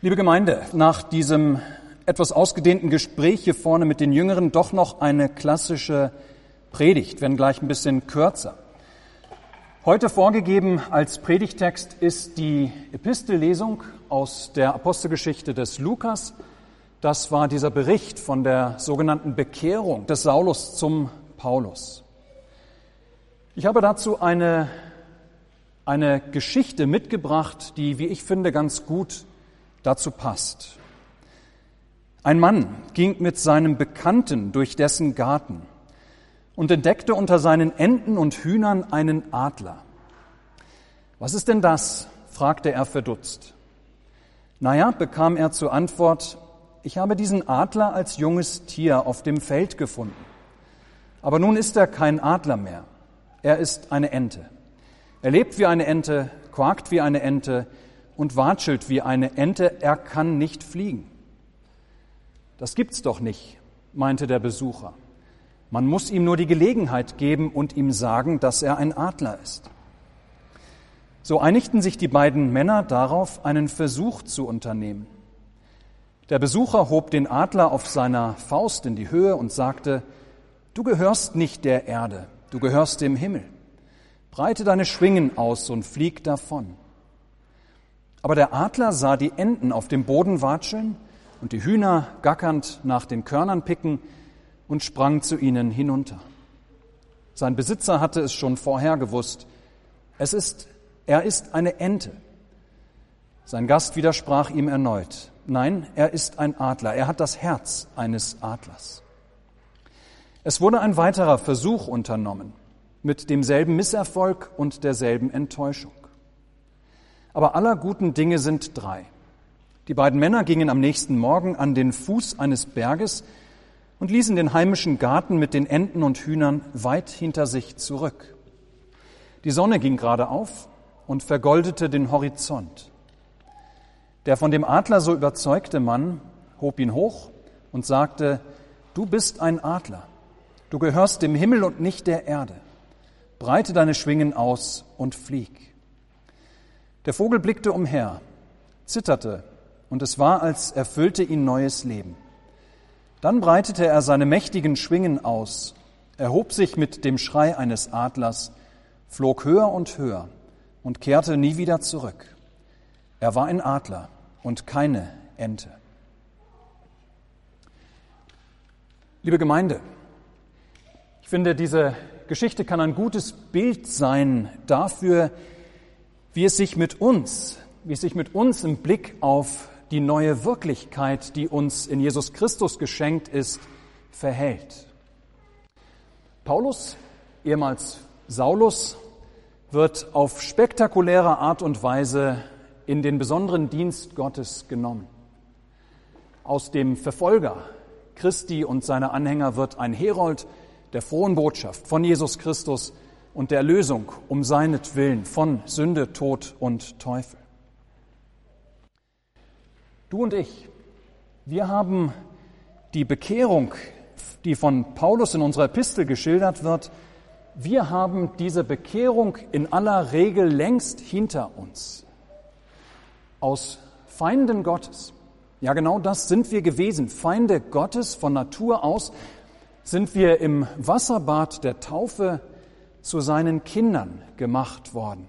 Liebe Gemeinde, nach diesem etwas ausgedehnten Gespräch hier vorne mit den Jüngeren doch noch eine klassische Predigt, wenn gleich ein bisschen kürzer. Heute vorgegeben als Predigtext ist die Epistellesung aus der Apostelgeschichte des Lukas. Das war dieser Bericht von der sogenannten Bekehrung des Saulus zum Paulus. Ich habe dazu eine, eine Geschichte mitgebracht, die, wie ich finde, ganz gut dazu passt. Ein Mann ging mit seinem Bekannten durch dessen Garten und entdeckte unter seinen Enten und Hühnern einen Adler. Was ist denn das? fragte er verdutzt. Naja, bekam er zur Antwort, ich habe diesen Adler als junges Tier auf dem Feld gefunden. Aber nun ist er kein Adler mehr. Er ist eine Ente. Er lebt wie eine Ente, quakt wie eine Ente und watschelt wie eine Ente. Er kann nicht fliegen. Das gibt's doch nicht, meinte der Besucher. Man muss ihm nur die Gelegenheit geben und ihm sagen, dass er ein Adler ist. So einigten sich die beiden Männer darauf, einen Versuch zu unternehmen. Der Besucher hob den Adler auf seiner Faust in die Höhe und sagte, Du gehörst nicht der Erde, du gehörst dem Himmel. Breite deine Schwingen aus und flieg davon. Aber der Adler sah die Enten auf dem Boden watscheln und die Hühner gackernd nach den Körnern picken und sprang zu ihnen hinunter. Sein Besitzer hatte es schon vorher gewusst. Es ist, er ist eine Ente. Sein Gast widersprach ihm erneut. Nein, er ist ein Adler. Er hat das Herz eines Adlers. Es wurde ein weiterer Versuch unternommen mit demselben Misserfolg und derselben Enttäuschung. Aber aller guten Dinge sind drei. Die beiden Männer gingen am nächsten Morgen an den Fuß eines Berges und ließen den heimischen Garten mit den Enten und Hühnern weit hinter sich zurück. Die Sonne ging gerade auf und vergoldete den Horizont. Der von dem Adler so überzeugte Mann hob ihn hoch und sagte, Du bist ein Adler, du gehörst dem Himmel und nicht der Erde. Breite deine Schwingen aus und flieg. Der Vogel blickte umher, zitterte und es war, als erfüllte ihn neues Leben. Dann breitete er seine mächtigen Schwingen aus, erhob sich mit dem Schrei eines Adlers, flog höher und höher und kehrte nie wieder zurück. Er war ein Adler und keine Ente. Liebe Gemeinde, ich finde, diese Geschichte kann ein gutes Bild sein dafür, wie es sich mit uns, wie es sich mit uns im Blick auf die neue Wirklichkeit, die uns in Jesus Christus geschenkt ist, verhält. Paulus, ehemals Saulus, wird auf spektakuläre Art und Weise in den besonderen Dienst Gottes genommen. Aus dem Verfolger Christi und seiner Anhänger wird ein Herold der frohen Botschaft von Jesus Christus und der Erlösung um seinetwillen von Sünde, Tod und Teufel. Du und ich, wir haben die Bekehrung, die von Paulus in unserer Epistel geschildert wird, wir haben diese Bekehrung in aller Regel längst hinter uns. Aus Feinden Gottes. Ja, genau das sind wir gewesen. Feinde Gottes von Natur aus sind wir im Wasserbad der Taufe zu seinen Kindern gemacht worden.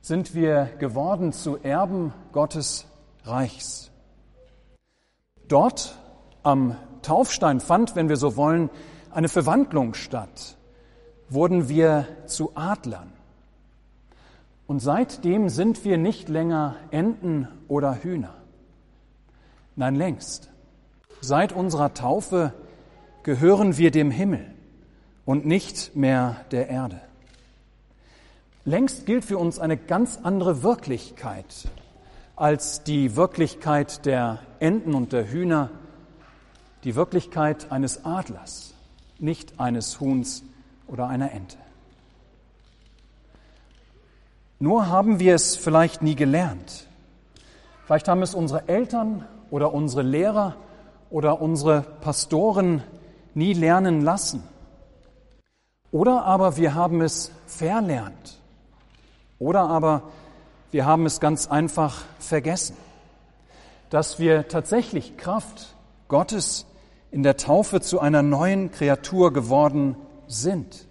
Sind wir geworden zu Erben Gottes Reichs. Dort am Taufstein fand, wenn wir so wollen, eine Verwandlung statt. Wurden wir zu Adlern. Und seitdem sind wir nicht länger Enten oder Hühner. Nein, längst. Seit unserer Taufe gehören wir dem Himmel und nicht mehr der Erde. Längst gilt für uns eine ganz andere Wirklichkeit als die Wirklichkeit der Enten und der Hühner, die Wirklichkeit eines Adlers, nicht eines Huhns oder einer Ente. Nur haben wir es vielleicht nie gelernt. Vielleicht haben es unsere Eltern oder unsere Lehrer oder unsere Pastoren nie lernen lassen. Oder aber wir haben es verlernt. Oder aber wir haben es ganz einfach vergessen. dass wir tatsächlich Kraft Gottes in der Taufe zu einer neuen Kreatur geworden sind.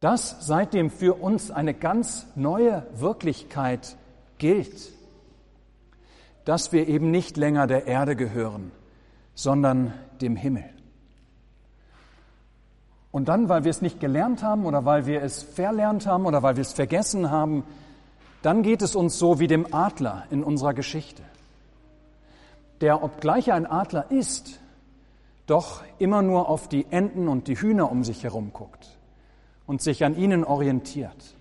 Dass seitdem für uns eine ganz neue Wirklichkeit gilt. Dass wir eben nicht länger der Erde gehören, sondern dem Himmel. Und dann, weil wir es nicht gelernt haben oder weil wir es verlernt haben oder weil wir es vergessen haben, dann geht es uns so wie dem Adler in unserer Geschichte, der, obgleich er ein Adler ist, doch immer nur auf die Enten und die Hühner um sich herum guckt und sich an ihnen orientiert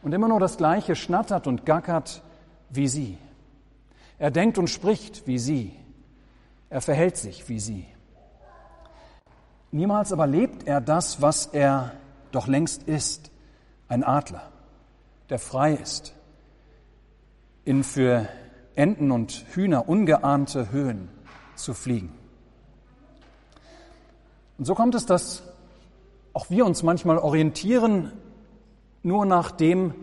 und immer nur das Gleiche schnattert und gackert wie sie. Er denkt und spricht wie sie. Er verhält sich wie sie. Niemals aber lebt er das, was er doch längst ist, ein Adler, der frei ist, in für Enten und Hühner ungeahnte Höhen zu fliegen. Und so kommt es, dass auch wir uns manchmal orientieren nur nach dem,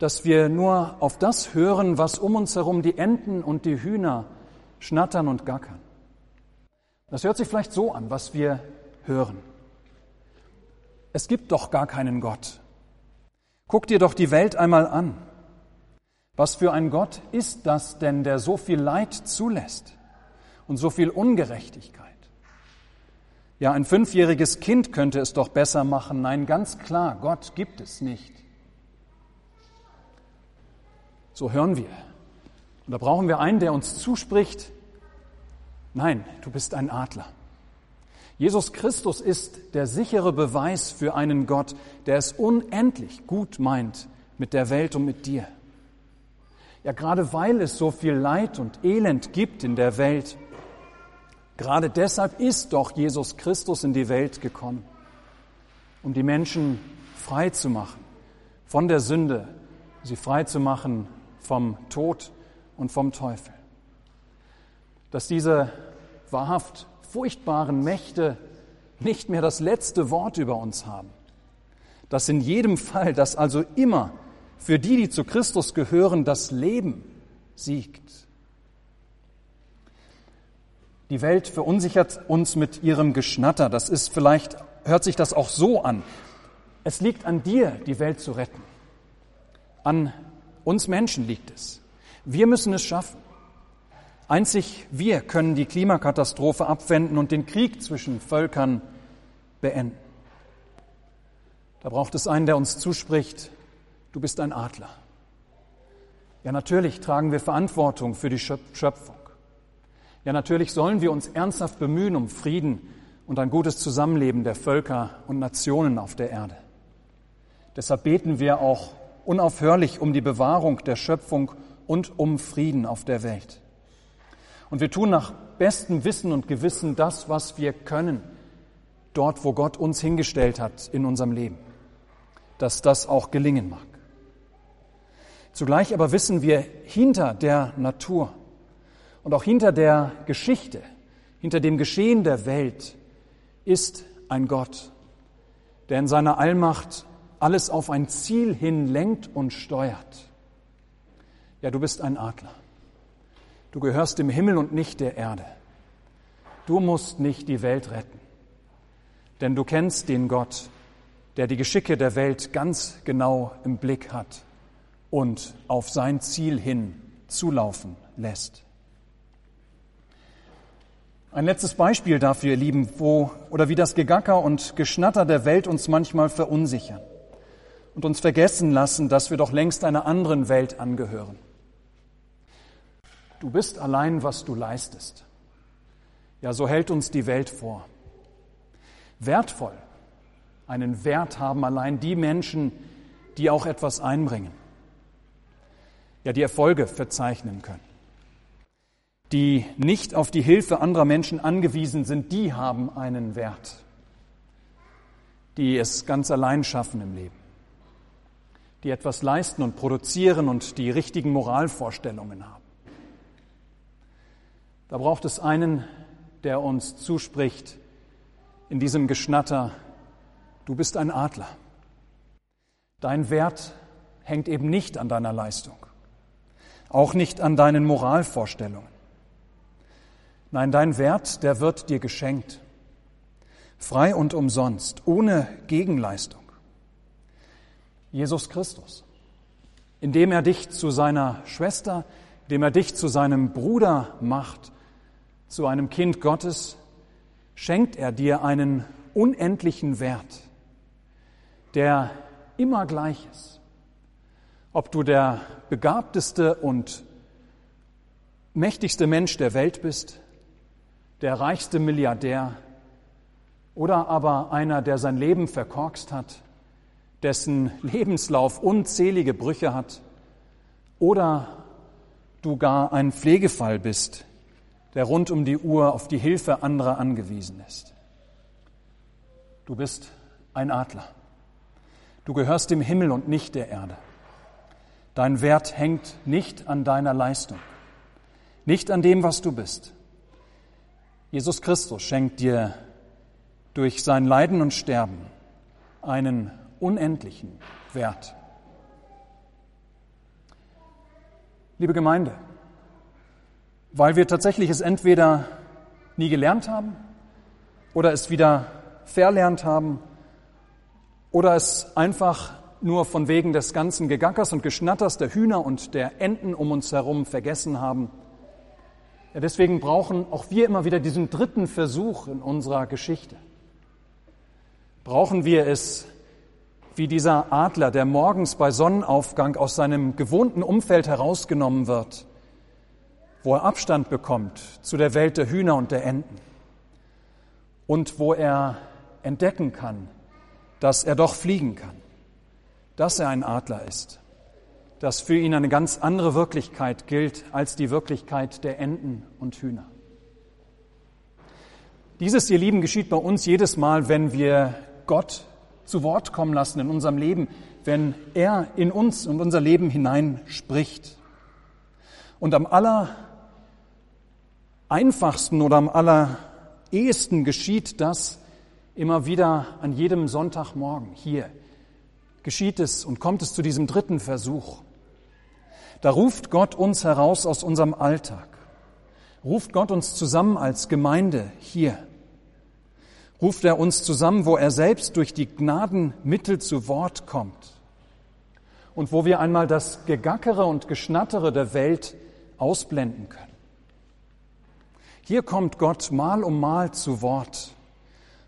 dass wir nur auf das hören, was um uns herum die Enten und die Hühner schnattern und gackern. Das hört sich vielleicht so an, was wir hören. Es gibt doch gar keinen Gott. Guck dir doch die Welt einmal an. Was für ein Gott ist das denn, der so viel Leid zulässt und so viel Ungerechtigkeit? Ja, ein fünfjähriges Kind könnte es doch besser machen. Nein, ganz klar, Gott gibt es nicht. So hören wir. Und da brauchen wir einen, der uns zuspricht, nein, du bist ein Adler. Jesus Christus ist der sichere Beweis für einen Gott, der es unendlich gut meint mit der Welt und mit dir. Ja, gerade weil es so viel Leid und Elend gibt in der Welt, Gerade deshalb ist doch Jesus Christus in die Welt gekommen, um die Menschen frei zu machen von der Sünde, sie frei zu machen vom Tod und vom Teufel. Dass diese wahrhaft furchtbaren Mächte nicht mehr das letzte Wort über uns haben. Dass in jedem Fall, dass also immer für die, die zu Christus gehören, das Leben siegt. Die Welt verunsichert uns mit ihrem Geschnatter. Das ist vielleicht, hört sich das auch so an. Es liegt an dir, die Welt zu retten. An uns Menschen liegt es. Wir müssen es schaffen. Einzig wir können die Klimakatastrophe abwenden und den Krieg zwischen Völkern beenden. Da braucht es einen, der uns zuspricht, du bist ein Adler. Ja, natürlich tragen wir Verantwortung für die Schöpfung. Ja, natürlich sollen wir uns ernsthaft bemühen um Frieden und ein gutes Zusammenleben der Völker und Nationen auf der Erde. Deshalb beten wir auch unaufhörlich um die Bewahrung der Schöpfung und um Frieden auf der Welt. Und wir tun nach bestem Wissen und Gewissen das, was wir können, dort, wo Gott uns hingestellt hat in unserem Leben, dass das auch gelingen mag. Zugleich aber wissen wir hinter der Natur, und auch hinter der Geschichte, hinter dem Geschehen der Welt ist ein Gott, der in seiner Allmacht alles auf ein Ziel hin lenkt und steuert. Ja, du bist ein Adler. Du gehörst dem Himmel und nicht der Erde. Du musst nicht die Welt retten, denn du kennst den Gott, der die Geschicke der Welt ganz genau im Blick hat und auf sein Ziel hin zulaufen lässt. Ein letztes Beispiel dafür, ihr Lieben, wo oder wie das Gegacker und Geschnatter der Welt uns manchmal verunsichern und uns vergessen lassen, dass wir doch längst einer anderen Welt angehören. Du bist allein, was du leistest. Ja, so hält uns die Welt vor. Wertvoll, einen Wert haben allein die Menschen, die auch etwas einbringen, ja, die Erfolge verzeichnen können die nicht auf die Hilfe anderer Menschen angewiesen sind, die haben einen Wert, die es ganz allein schaffen im Leben, die etwas leisten und produzieren und die richtigen Moralvorstellungen haben. Da braucht es einen, der uns zuspricht in diesem Geschnatter, du bist ein Adler. Dein Wert hängt eben nicht an deiner Leistung, auch nicht an deinen Moralvorstellungen Nein, dein Wert, der wird dir geschenkt. Frei und umsonst, ohne Gegenleistung. Jesus Christus, indem er dich zu seiner Schwester, indem er dich zu seinem Bruder macht, zu einem Kind Gottes, schenkt er dir einen unendlichen Wert, der immer gleich ist. Ob du der begabteste und mächtigste Mensch der Welt bist, der reichste Milliardär oder aber einer, der sein Leben verkorkst hat, dessen Lebenslauf unzählige Brüche hat, oder du gar ein Pflegefall bist, der rund um die Uhr auf die Hilfe anderer angewiesen ist. Du bist ein Adler. Du gehörst dem Himmel und nicht der Erde. Dein Wert hängt nicht an deiner Leistung, nicht an dem, was du bist. Jesus Christus schenkt dir durch sein Leiden und Sterben einen unendlichen Wert. Liebe Gemeinde, weil wir tatsächlich es entweder nie gelernt haben oder es wieder verlernt haben oder es einfach nur von wegen des ganzen Gegackers und Geschnatters der Hühner und der Enten um uns herum vergessen haben. Ja, deswegen brauchen auch wir immer wieder diesen dritten Versuch in unserer Geschichte. Brauchen wir es, wie dieser Adler, der morgens bei Sonnenaufgang aus seinem gewohnten Umfeld herausgenommen wird, wo er Abstand bekommt zu der Welt der Hühner und der Enten und wo er entdecken kann, dass er doch fliegen kann, dass er ein Adler ist, dass für ihn eine ganz andere Wirklichkeit gilt als die Wirklichkeit der Enten und Hühner. Dieses, ihr Lieben, geschieht bei uns jedes Mal, wenn wir Gott zu Wort kommen lassen in unserem Leben, wenn er in uns und unser Leben hinein spricht. Und am aller einfachsten oder am allerehesten geschieht das immer wieder an jedem Sonntagmorgen hier. Geschieht es und kommt es zu diesem dritten Versuch. Da ruft Gott uns heraus aus unserem Alltag. Ruft Gott uns zusammen als Gemeinde hier. Ruft er uns zusammen, wo er selbst durch die Gnadenmittel zu Wort kommt. Und wo wir einmal das Gegackere und Geschnattere der Welt ausblenden können. Hier kommt Gott mal um mal zu Wort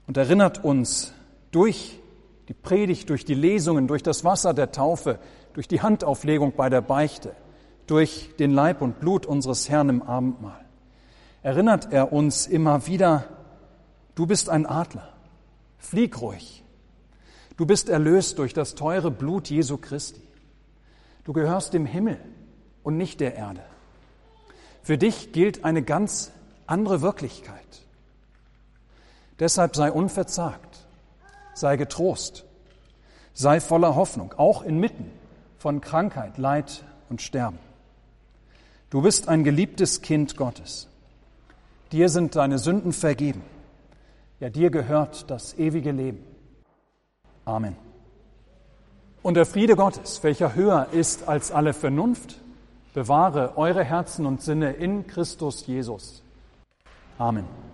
und erinnert uns durch die Predigt, durch die Lesungen, durch das Wasser der Taufe, durch die Handauflegung bei der Beichte, durch den Leib und Blut unseres Herrn im Abendmahl. Erinnert er uns immer wieder, du bist ein Adler, flieg ruhig. Du bist erlöst durch das teure Blut Jesu Christi. Du gehörst dem Himmel und nicht der Erde. Für dich gilt eine ganz andere Wirklichkeit. Deshalb sei unverzagt, sei getrost, sei voller Hoffnung, auch inmitten von Krankheit, Leid und Sterben. Du bist ein geliebtes Kind Gottes. Dir sind deine Sünden vergeben. Ja, dir gehört das ewige Leben. Amen. Und der Friede Gottes, welcher höher ist als alle Vernunft, bewahre eure Herzen und Sinne in Christus Jesus. Amen.